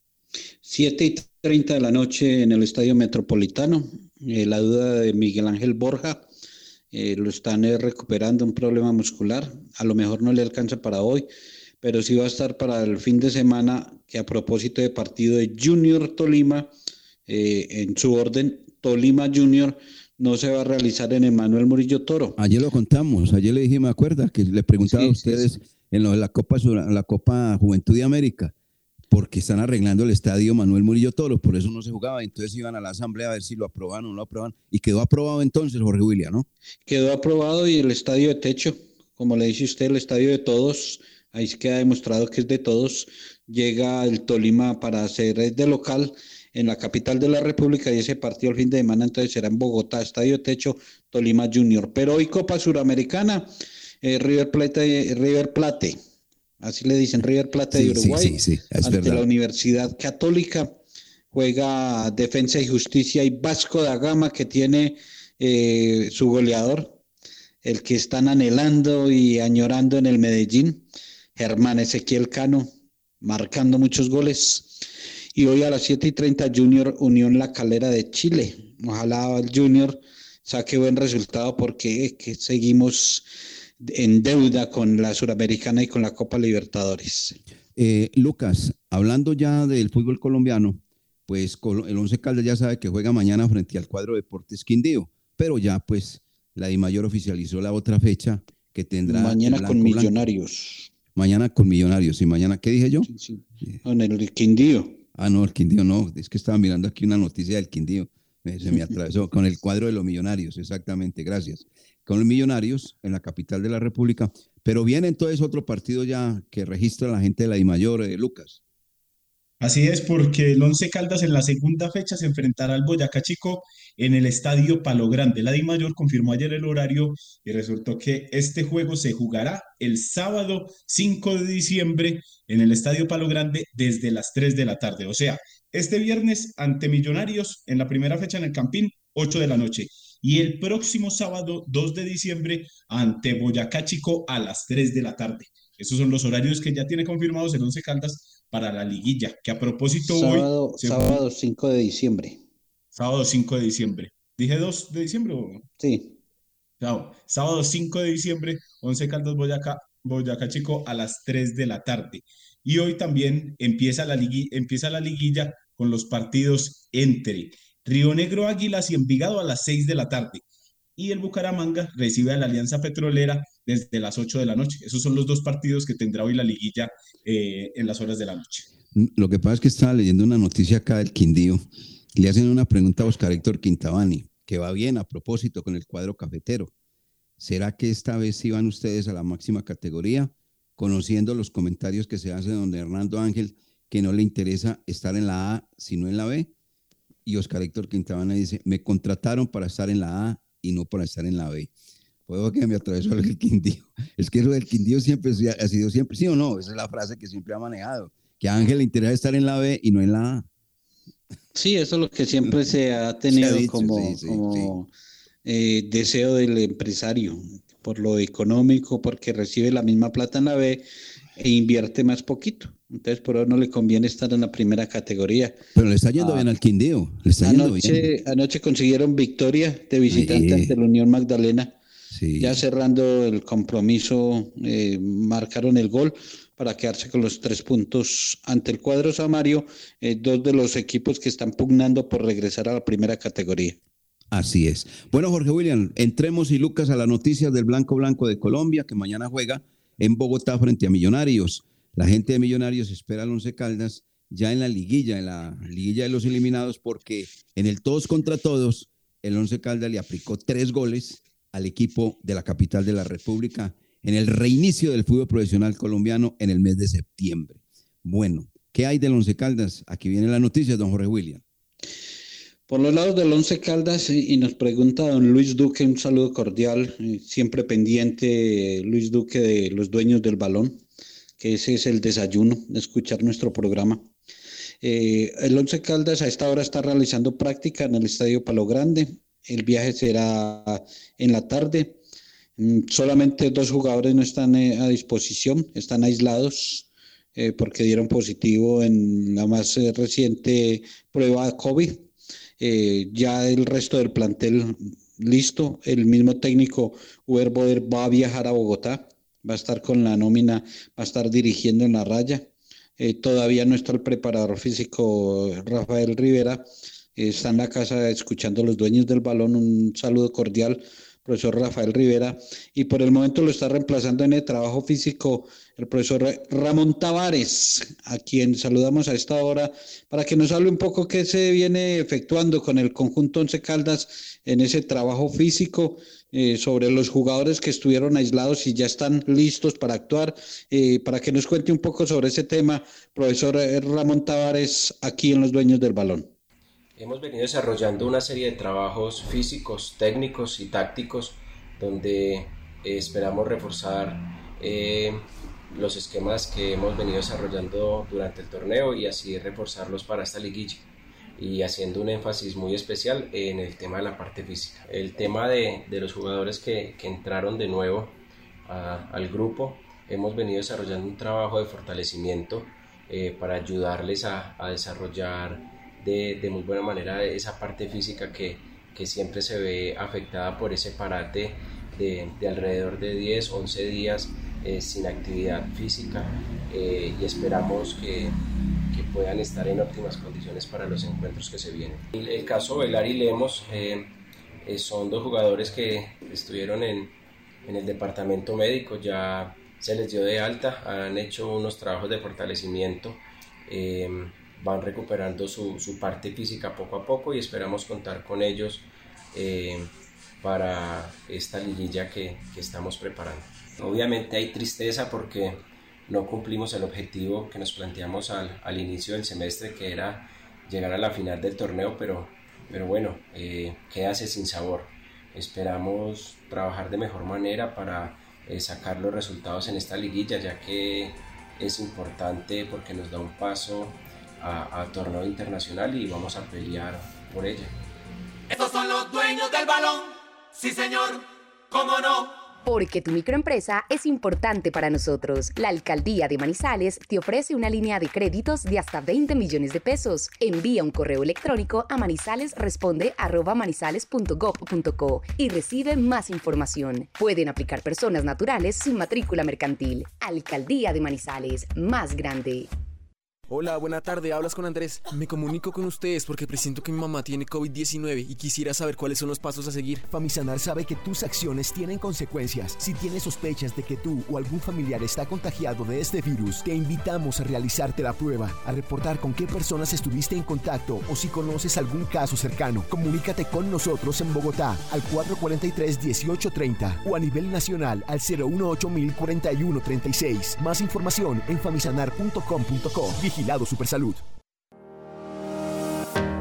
7 y 30 de la noche en el Estadio Metropolitano. Eh, la duda de Miguel Ángel Borja eh, lo están eh, recuperando un problema muscular. A lo mejor no le alcanza para hoy, pero sí va a estar para el fin de semana, que a propósito de partido de Junior Tolima, en su orden, Tolima Junior no se va a realizar en Emanuel Murillo Toro. Ayer lo contamos, ayer le dije, me acuerda, que le preguntaba Sí, a sí, ustedes en lo de la Copa, la Copa Juventud de América, porque están arreglando el estadio Manuel Murillo Toro, por eso no se jugaba, entonces iban a la asamblea a ver si lo aprobaban o no lo aprobaban, y quedó aprobado entonces Jorge William, ¿no? Quedó aprobado y el estadio de techo, como le dice usted, el estadio de todos, ahí se queda demostrado que es de todos. Llega el Tolima para ser de local en la capital de la República y ese partido el fin de semana entonces será en Bogotá, estadio techo, Tolima Junior. Pero hoy Copa Suramericana, eh, River Plate, River Plate, así le dicen, River Plate de Sí, Uruguay, sí, sí, es ante verdad. la Universidad Católica. Juega Defensa y Justicia y Vasco da Gama, que tiene eh, su goleador, el que están anhelando y añorando en el Medellín, Germán Ezequiel Cano, marcando muchos goles. Y hoy a las 7 y 30 Junior Unión La Calera de Chile. Ojalá el Junior saque buen resultado porque eh, que seguimos en deuda con la Suramericana y con la Copa Libertadores. Eh, Lucas, hablando ya del fútbol colombiano, pues el Once Caldas ya sabe que juega mañana frente al cuadro Deportes Quindío, pero ya pues la DIMAYOR oficializó la otra fecha que tendrá Mañana con. Millonarios. Mañana con Millonarios, y mañana, ¿qué dije yo? Con el Quindío. Ah, no, el Quindío no, es que estaba mirando aquí una noticia del Quindío, se me atravesó, con el cuadro de los Millonarios, exactamente, gracias. Con los Millonarios en la capital de la República, pero viene entonces otro partido ya que registra la gente de la DIMAYOR, eh, Lucas. Así es, porque el Once Caldas en la segunda fecha se enfrentará al Boyacá Chico en el Estadio Palo Grande. La DIMAYOR confirmó ayer el horario y resultó que este juego se jugará el sábado 5 de diciembre en el Estadio Palo Grande desde las 3 de la tarde. O sea, este viernes ante Millonarios en la primera fecha en el Campín, 8 de la noche. Y el próximo sábado 2 de diciembre ante Boyacá Chico a las 3 de la tarde. Esos son los horarios que ya tiene confirmados el Once Caldas para la liguilla, que a propósito Sábado, hoy... sábado 5 de diciembre. Sábado 5 de diciembre. ¿Dije 2 de diciembre o...? Sí. Sábado, sábado 5 de diciembre, 11 Caldas Boyacá, Boyacá Chico a las 3 de la tarde. Y hoy también empieza la, empieza la liguilla con los partidos entre Río Negro Águilas y Envigado a las 6 de la tarde. Y el Bucaramanga recibe a la Alianza Petrolera desde las 8 de la noche. Esos son los dos partidos que tendrá hoy la liguilla eh, en las horas de la noche. Lo que pasa es que estaba leyendo una noticia acá del Quindío le hacen una pregunta a Oscar Héctor Quintabani, que va bien a propósito con el cuadro cafetero. ¿Será que esta vez van ustedes a la máxima categoría, conociendo los comentarios que se hacen donde Hernando Ángel, que no le interesa estar en la A, sino en la B? Y Oscar Héctor Quintabani dice, me contrataron para estar en la A y no para estar en la B. Puedo que me atravesó el Quindío. Es que lo del Quindío siempre ha sido siempre, sí o no, esa es la frase que siempre ha manejado, que a Ángel le interesa estar en la B y no en la A. Sí, eso es lo que siempre se ha tenido dicho, como, sí, sí, como, eh, deseo del empresario, por lo económico, porque recibe la misma plata en la B e invierte más poquito. Entonces, por eso no le conviene estar en la primera categoría. Pero le está yendo Ah, bien al Quindío, le está yendo bien. Anoche, anoche consiguieron victoria de visitante Sí. ante la Unión Magdalena. Sí. Ya cerrando el compromiso, eh, marcaron el gol para quedarse con los tres puntos ante el cuadro Samario, eh, dos de los equipos que están pugnando por regresar a la primera categoría. Así es. Bueno, Jorge William, entremos y Lucas a las noticias del Blanco Blanco de Colombia, que mañana juega en Bogotá frente a Millonarios. La gente de Millonarios espera al Once Caldas ya en la liguilla, en la liguilla de los eliminados, porque en el todos contra todos, el Once Caldas le aplicó tres goles al equipo de la capital de la República en el reinicio del fútbol profesional colombiano en el mes de septiembre. Bueno, ¿qué hay del Once Caldas? Aquí viene la noticia, don Jorge William. Por los lados del Once Caldas, eh, y nos pregunta don Luis Duque, un saludo cordial, eh, siempre pendiente, Luis Duque, de los dueños del balón, que ese es el desayuno, de escuchar nuestro programa. Eh, el Once Caldas a esta hora está realizando práctica en el Estadio Palo Grande. El viaje será en la tarde. Mm, Solamente dos jugadores no están eh, a disposición, están aislados eh, porque dieron positivo en la más reciente prueba de COVID. Ya el resto del plantel listo. El mismo técnico Uber Boder va a viajar a Bogotá, va a estar con la nómina, va a estar dirigiendo en la raya. Eh, todavía no está el preparador físico Rafael Rivera. Eh, está en la casa escuchando los dueños del balón. Un saludo cordial, profesor Rafael Rivera. Y por el momento lo está reemplazando en el trabajo físico el profesor Ramón Tavares, a quien saludamos a esta hora para que nos hable un poco qué se viene efectuando con el conjunto Once Caldas en ese trabajo físico eh, sobre los jugadores que estuvieron aislados y ya están listos para actuar, eh, para que nos cuente un poco sobre ese tema, profesor Ramón Tavares, aquí en Los Dueños del Balón. Hemos venido desarrollando una serie de trabajos físicos, técnicos y tácticos donde eh, esperamos reforzar eh, los esquemas que hemos venido desarrollando durante el torneo y así reforzarlos para esta liguilla y haciendo un énfasis muy especial en el tema de la parte física. El tema de, de los jugadores que, que entraron de nuevo a- al grupo, hemos venido desarrollando un trabajo de fortalecimiento eh, para ayudarles a, a desarrollar de, de muy buena manera esa parte física que, que siempre se ve afectada por ese parate de, de alrededor de 10, 11 días eh, sin actividad física eh, y esperamos que, puedan estar en óptimas condiciones para los encuentros que se vienen. El, el caso Velar y Lemos eh, eh, son dos jugadores que estuvieron en, en el departamento médico, ya se les dio de alta, han hecho unos trabajos de fortalecimiento, eh, van recuperando su, su parte física poco a poco y esperamos contar con ellos eh, para esta liguilla que, que estamos preparando. Obviamente hay tristeza porque no cumplimos el objetivo que nos planteamos al, al inicio del semestre, que era llegar a la final del torneo, pero, pero bueno, eh, quedase sin sabor. Esperamos trabajar de mejor manera para eh, sacar los resultados en esta liguilla, ya que es importante porque nos da un paso a, a torneo internacional y vamos a pelear por ella. Estos son los dueños del balón. Sí, señor, cómo no. Porque tu microempresa es importante para nosotros. La Alcaldía de Manizales te ofrece una línea de créditos de hasta 20 millones de pesos. Envía un correo electrónico a manizalesresponde@manizales.gov.co y recibe más información. Pueden aplicar personas naturales sin matrícula mercantil. Alcaldía de Manizales, más grande. Hola, buena tarde, hablas con Andrés. Me comunico con ustedes porque presiento que mi mamá tiene COVID-19 y quisiera saber cuáles son los pasos a seguir. Famisanar sabe que tus acciones tienen consecuencias. Si tienes sospechas de que tú o algún familiar está contagiado de este virus, te invitamos a realizarte la prueba, a reportar con qué personas estuviste en contacto o si conoces algún caso cercano. Comunícate con nosotros en Bogotá al 443-1830 o a nivel nacional al 018-041-36. Más información en famisanar.com.co. Vigilado Supersalud.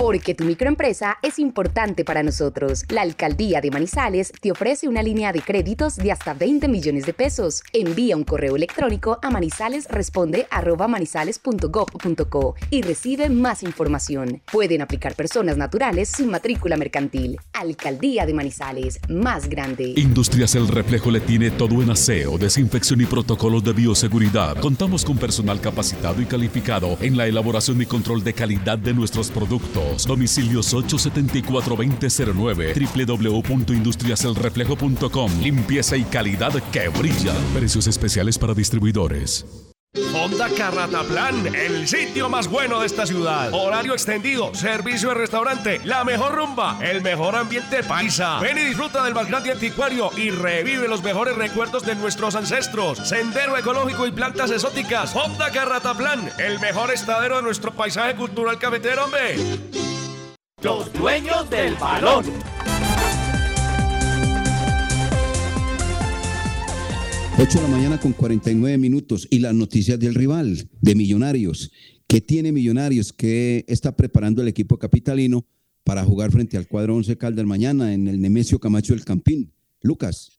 Porque tu microempresa es importante para nosotros. La Alcaldía de Manizales te ofrece una línea de créditos de hasta 20 millones de pesos. Envía un correo electrónico a manizalesresponde@manizales.gov.co y recibe más información. Pueden aplicar personas naturales sin matrícula mercantil. Alcaldía de Manizales, más grande. Industrias El Reflejo le tiene todo en aseo, desinfección y protocolos de bioseguridad. Contamos con personal capacitado y calificado en la elaboración y control de calidad de nuestros productos. Domicilios 874-2009, www.industriaselreflejo.com. Limpieza y calidad que brilla. Precios especiales para distribuidores. Honda Carrataplan, el sitio más bueno de esta ciudad. Horario extendido, servicio de restaurante, la mejor rumba, el mejor ambiente paisa. Ven y disfruta del más grande anticuario y revive los mejores recuerdos de nuestros ancestros. Sendero ecológico y plantas exóticas. Honda Carrataplan, el mejor estadero de nuestro paisaje cultural cafetero, hombre. Los dueños del balón. 8 de la mañana con 49 minutos y las noticias del rival, de Millonarios. ¿Qué tiene Millonarios? ¿Qué está preparando el equipo capitalino para jugar frente al cuadro 11 Caldas mañana en el Nemesio Camacho del Campín? Lucas.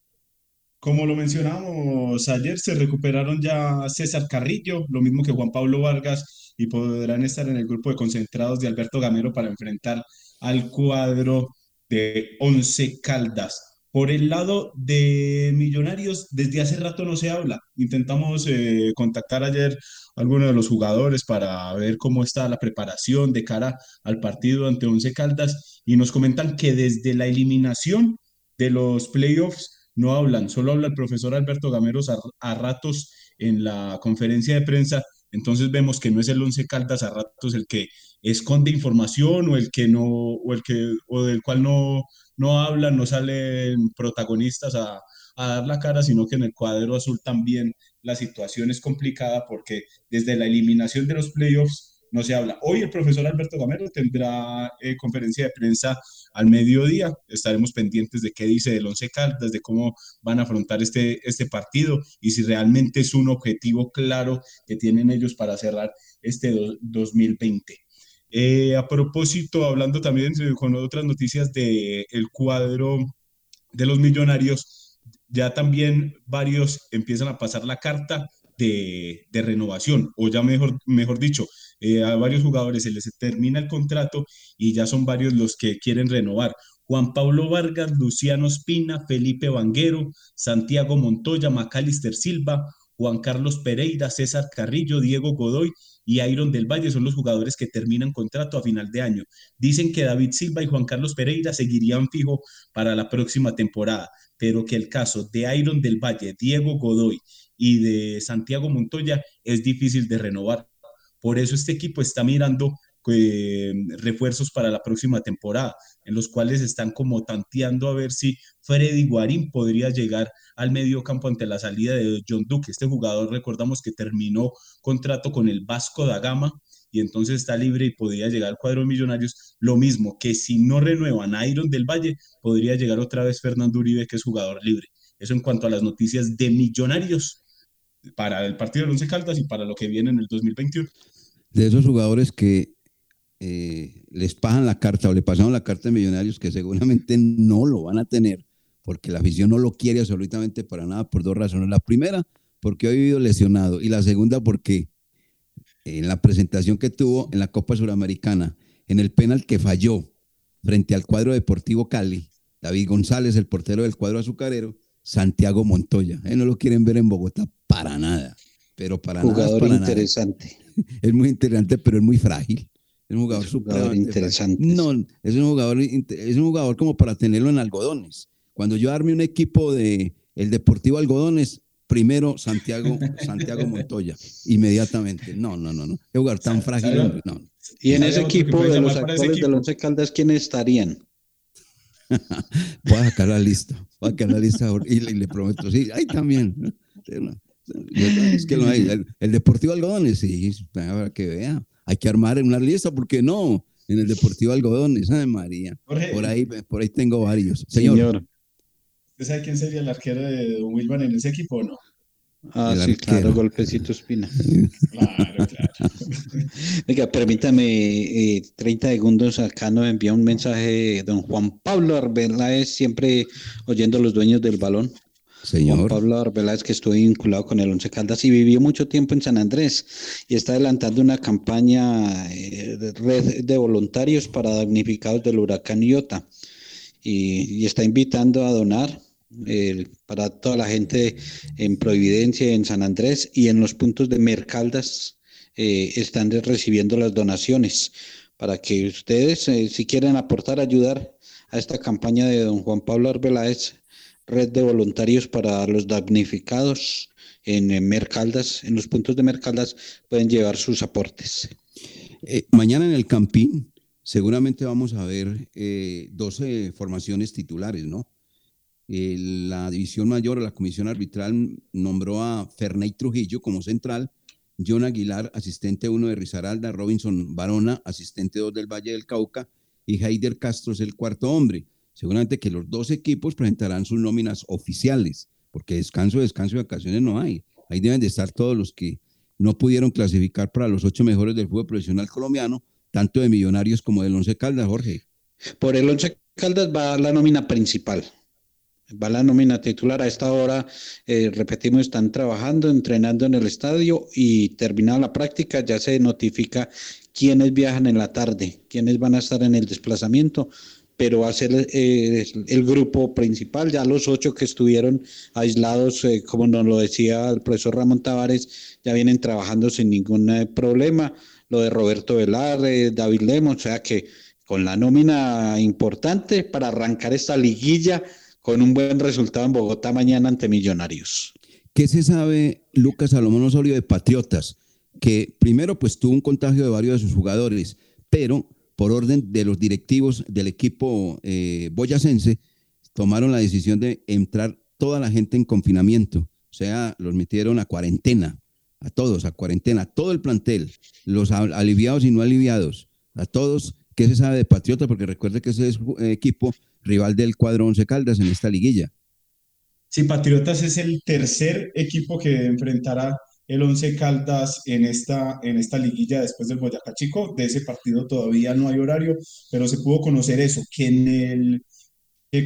Como lo mencionamos ayer, se recuperaron ya César Carrillo, lo mismo que Juan Pablo Vargas, y podrán estar en el grupo de concentrados de Alberto Gamero para enfrentar al cuadro de Once Caldas. Por el lado de Millonarios, desde hace rato no se habla. Intentamos eh, contactar ayer a algunos de los jugadores para ver cómo está la preparación de cara al partido ante Once Caldas y nos comentan que desde la eliminación de los playoffs no hablan, solo habla el profesor Alberto Gameros a, a ratos en la conferencia de prensa. Entonces vemos que no es el Once Caldas a ratos el que esconde información o el que no o el que o del cual no no hablan, no salen protagonistas a, a dar la cara, sino que en el cuadro azul también la situación es complicada porque desde la eliminación de los playoffs no se habla. Hoy el profesor Alberto Gamero tendrá eh, conferencia de prensa al mediodía. Estaremos pendientes de qué dice el Once Caldas, de cómo van a afrontar este, este partido y si realmente es un objetivo claro que tienen ellos para cerrar este do- 2020. Eh, a propósito, hablando también con otras noticias del cuadro de los millonarios, ya también varios empiezan a pasar la carta de, de renovación, o ya mejor, mejor dicho, eh, a varios jugadores se les termina el contrato y ya son varios los que quieren renovar. Juan Pablo Vargas, Luciano Espina, Felipe Vanguero, Santiago Montoya, Macalister Silva, Juan Carlos Pereira, César Carrillo, Diego Godoy y Iron del Valle son los jugadores que terminan contrato a final de año. Dicen que David Silva y Juan Carlos Pereira seguirían fijo para la próxima temporada, pero que el caso de Iron del Valle, Diego Godoy y de Santiago Montoya es difícil de renovar. Por eso este equipo está mirando eh, refuerzos para la próxima temporada, en los cuales están como tanteando a ver si Freddy Guarín podría llegar al medio campo ante la salida de John Duque. Este jugador, recordamos que terminó contrato con el Vasco da Gama y entonces está libre y podría llegar al cuadro de Millonarios. Lo mismo que si no renuevan a Iron del Valle, podría llegar otra vez Fernando Uribe, que es jugador libre. Eso en cuanto a las noticias de Millonarios para el partido del Once Caldas y para lo que viene en el 2021. De esos jugadores que eh, les pagan la carta o le pasaron la carta de Millonarios, que seguramente no lo van a tener, porque la afición no lo quiere absolutamente para nada, por dos razones. La primera, porque ha vivido lesionado, y la segunda, porque en la presentación que tuvo en la Copa Suramericana, en el penal que falló frente al cuadro Deportivo Cali, David González, el portero del cuadro azucarero, Santiago Montoya. Eh, no lo quieren ver en Bogotá para nada, pero para Jugador nada. interesante. Es muy interesante, pero es muy frágil. Es un jugador, jugador interesante. No, es un jugador, es un jugador como para tenerlo en algodones. Cuando yo arme un equipo de el Deportivo Algodones, primero Santiago, Santiago Montoya, inmediatamente. No, no, no, no. Qué jugador tan frágil. hombre, No. Y en ese equipo de los actuales del Once Caldas, ¿quiénes estarían? Voy a sacar la lista. Voy a sacar la lista y le, y le prometo. Sí, ahí también. Es que no hay. El, el Deportivo Algodones, sí, para que vea. Hay que armar una lista, ¿por qué no? En el Deportivo Algodones, ay María. Jorge. Por ahí, por ahí tengo varios. Señor. ¿Usted sabe quién sería el arquero de Don Wilman en ese equipo o no? Ah, El sí, arquero. claro, golpecito espina. Claro, claro. Oiga, permítame eh, 30 segundos. Acá nos envía un mensaje de don Juan Pablo Arbeláez, siempre oyendo a los dueños del balón. Juan Señor. Pablo Arbeláez, que estuvo vinculado con el Once Caldas y vivió mucho tiempo en San Andrés y está adelantando una campaña eh, de red de voluntarios para damnificados del huracán Iota y, y está invitando a donar eh, para toda la gente en Providencia, en San Andrés y en los puntos de Mercaldas eh, están recibiendo las donaciones para que ustedes, si quieren aportar, ayudar a esta campaña de don Juan Pablo Arbeláez, red de voluntarios para los damnificados en, Mercaldas, en los puntos de Mercaldas, pueden llevar sus aportes. Eh, mañana en el Campín seguramente vamos a ver eh, 12 formaciones titulares, ¿no? La división mayor, la comisión arbitral, nombró a Ferney Trujillo como central, John Aguilar, asistente 1 de Risaralda, Robinson Barona, asistente 2 del Valle del Cauca, y Heider Castro es el cuarto hombre. Seguramente que los dos equipos presentarán sus nóminas oficiales, porque descanso, descanso y vacaciones no hay. Ahí deben de estar todos los que no pudieron clasificar para los ocho mejores del fútbol profesional colombiano, tanto de Millonarios como del Once Caldas, Jorge. Por el Once Caldas va la nómina principal, va la nómina titular. A esta hora, eh, repetimos, están trabajando, entrenando en el estadio y terminada la práctica ya se notifica quiénes viajan en la tarde, quiénes van a estar en el desplazamiento, pero va a ser el grupo principal, ya los ocho que estuvieron aislados, eh, como nos lo decía el profesor Ramón Tavares, ya vienen trabajando sin ningún eh, problema. Lo de Roberto Velar, David Lemos, o sea que con la nómina importante para arrancar esta liguilla con un buen resultado en Bogotá mañana ante Millonarios. ¿Qué se sabe, Lucas Salomón Osorio, de Patriotas? Que primero, pues tuvo un contagio de varios de sus jugadores, pero por orden de los directivos del equipo eh, boyacense, tomaron la decisión de entrar toda la gente en confinamiento. O sea, los metieron a cuarentena, a todos, a cuarentena, todo el plantel, los a- aliviados y no aliviados, a todos. ¿Qué se sabe de Patriotas? Porque recuerde que ese es equipo rival del cuadro Once Caldas en esta liguilla. Sí, Patriotas es el tercer equipo que enfrentará el Once Caldas en esta, en esta liguilla después del Boyacá Chico. De ese partido todavía no hay horario, pero se pudo conocer eso, que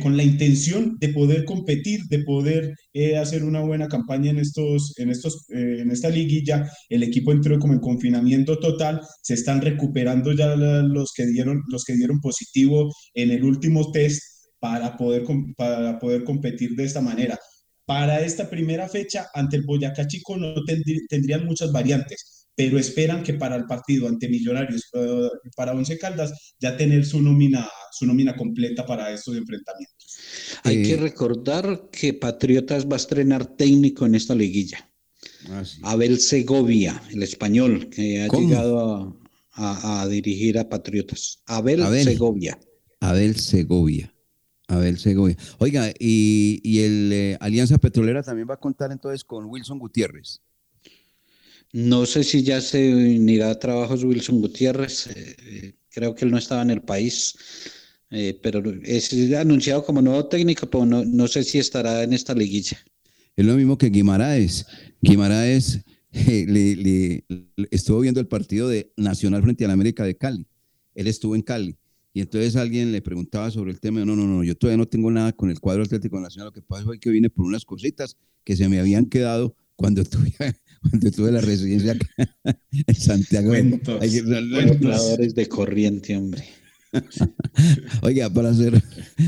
con la intención de poder competir, de poder eh, hacer una buena campaña en estos, en estos, eh, en esta liguilla, el equipo entró como en confinamiento total, se están recuperando ya los que dieron, los que dieron positivo en el último test para poder, para poder competir de esta manera. Para esta primera fecha, ante el Boyacá Chico no tendrí- tendrían muchas variantes, pero esperan que para el partido ante Millonarios, eh, para Once Caldas, ya tener su nómina, su nómina completa para estos enfrentamientos. Hay Eh, que recordar que Patriotas va a estrenar técnico en esta liguilla. Abel Segovia, el español, que ha ¿Cómo? llegado a, a- a dirigir a Patriotas. Abel, Abel. Segovia. Abel Segovia. Abel Segovia. Oiga, y, y el eh, Alianza Petrolera también va a contar entonces con Wilson Gutiérrez. No sé si ya se unirá a trabajos Wilson Gutiérrez. eh, eh, creo que él no estaba en el país, eh, pero es anunciado como nuevo técnico, pero no, no sé si estará en esta liguilla. Es lo mismo que Guimaraes. Guimaraes le, le- le- estuvo viendo el partido de Nacional frente a la América de Cali. Él estuvo en Cali. Y entonces alguien le preguntaba sobre el tema. No, no, no, yo todavía no tengo nada con el cuadro Atlético Nacional. Lo que pasa fue que vine por unas cositas que se me habían quedado cuando tuve, cuando tuve la residencia acá en Santiago. Cuentos, Hay que- Cuentadores de corriente, hombre. Oiga, para, hacer,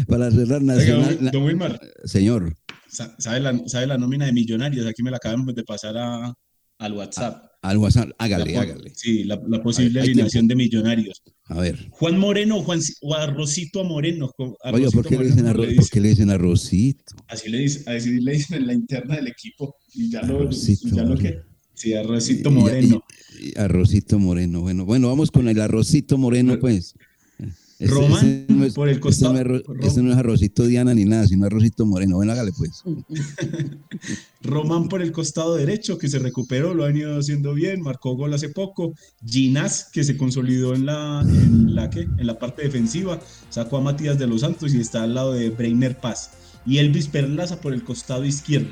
para cerrar Nacional. don- don Wilmar. Señor. Sa- ¿Sabe la, sabe la nómina de millonarios? Aquí me la acabamos de pasar a, al WhatsApp. Al WhatsApp, hágale, La hágale. Sí, la, la posible hay alineación de millonarios. A ver. Juan Moreno Juan, o Arrocito Moreno. co- Oiga, Arrocito ¿por qué, le Moreno, dicen como arro- le por qué le dicen arrocito? Así le, dicen, así le dicen en la interna del equipo. Y ya lo, Arrocito ya lo Moreno. que. Sí, Arrocito Y- Moreno. y- y arrocito moreno. Bueno, bueno, vamos con el arrocito moreno, pues. Ese- ese no es- por el ese costado- no es ese no es arrocito Diana ni nada, sino arrocito moreno. Bueno, hágale pues. Román por el costado derecho, que se recuperó, lo ha venido haciendo bien, marcó gol hace poco. Ginás, que se consolidó en la, en la, ¿qué? En la parte defensiva, sacó a Matías de los Santos y está al lado de Breiner Paz. Y Elvis Perlaza por el costado izquierdo.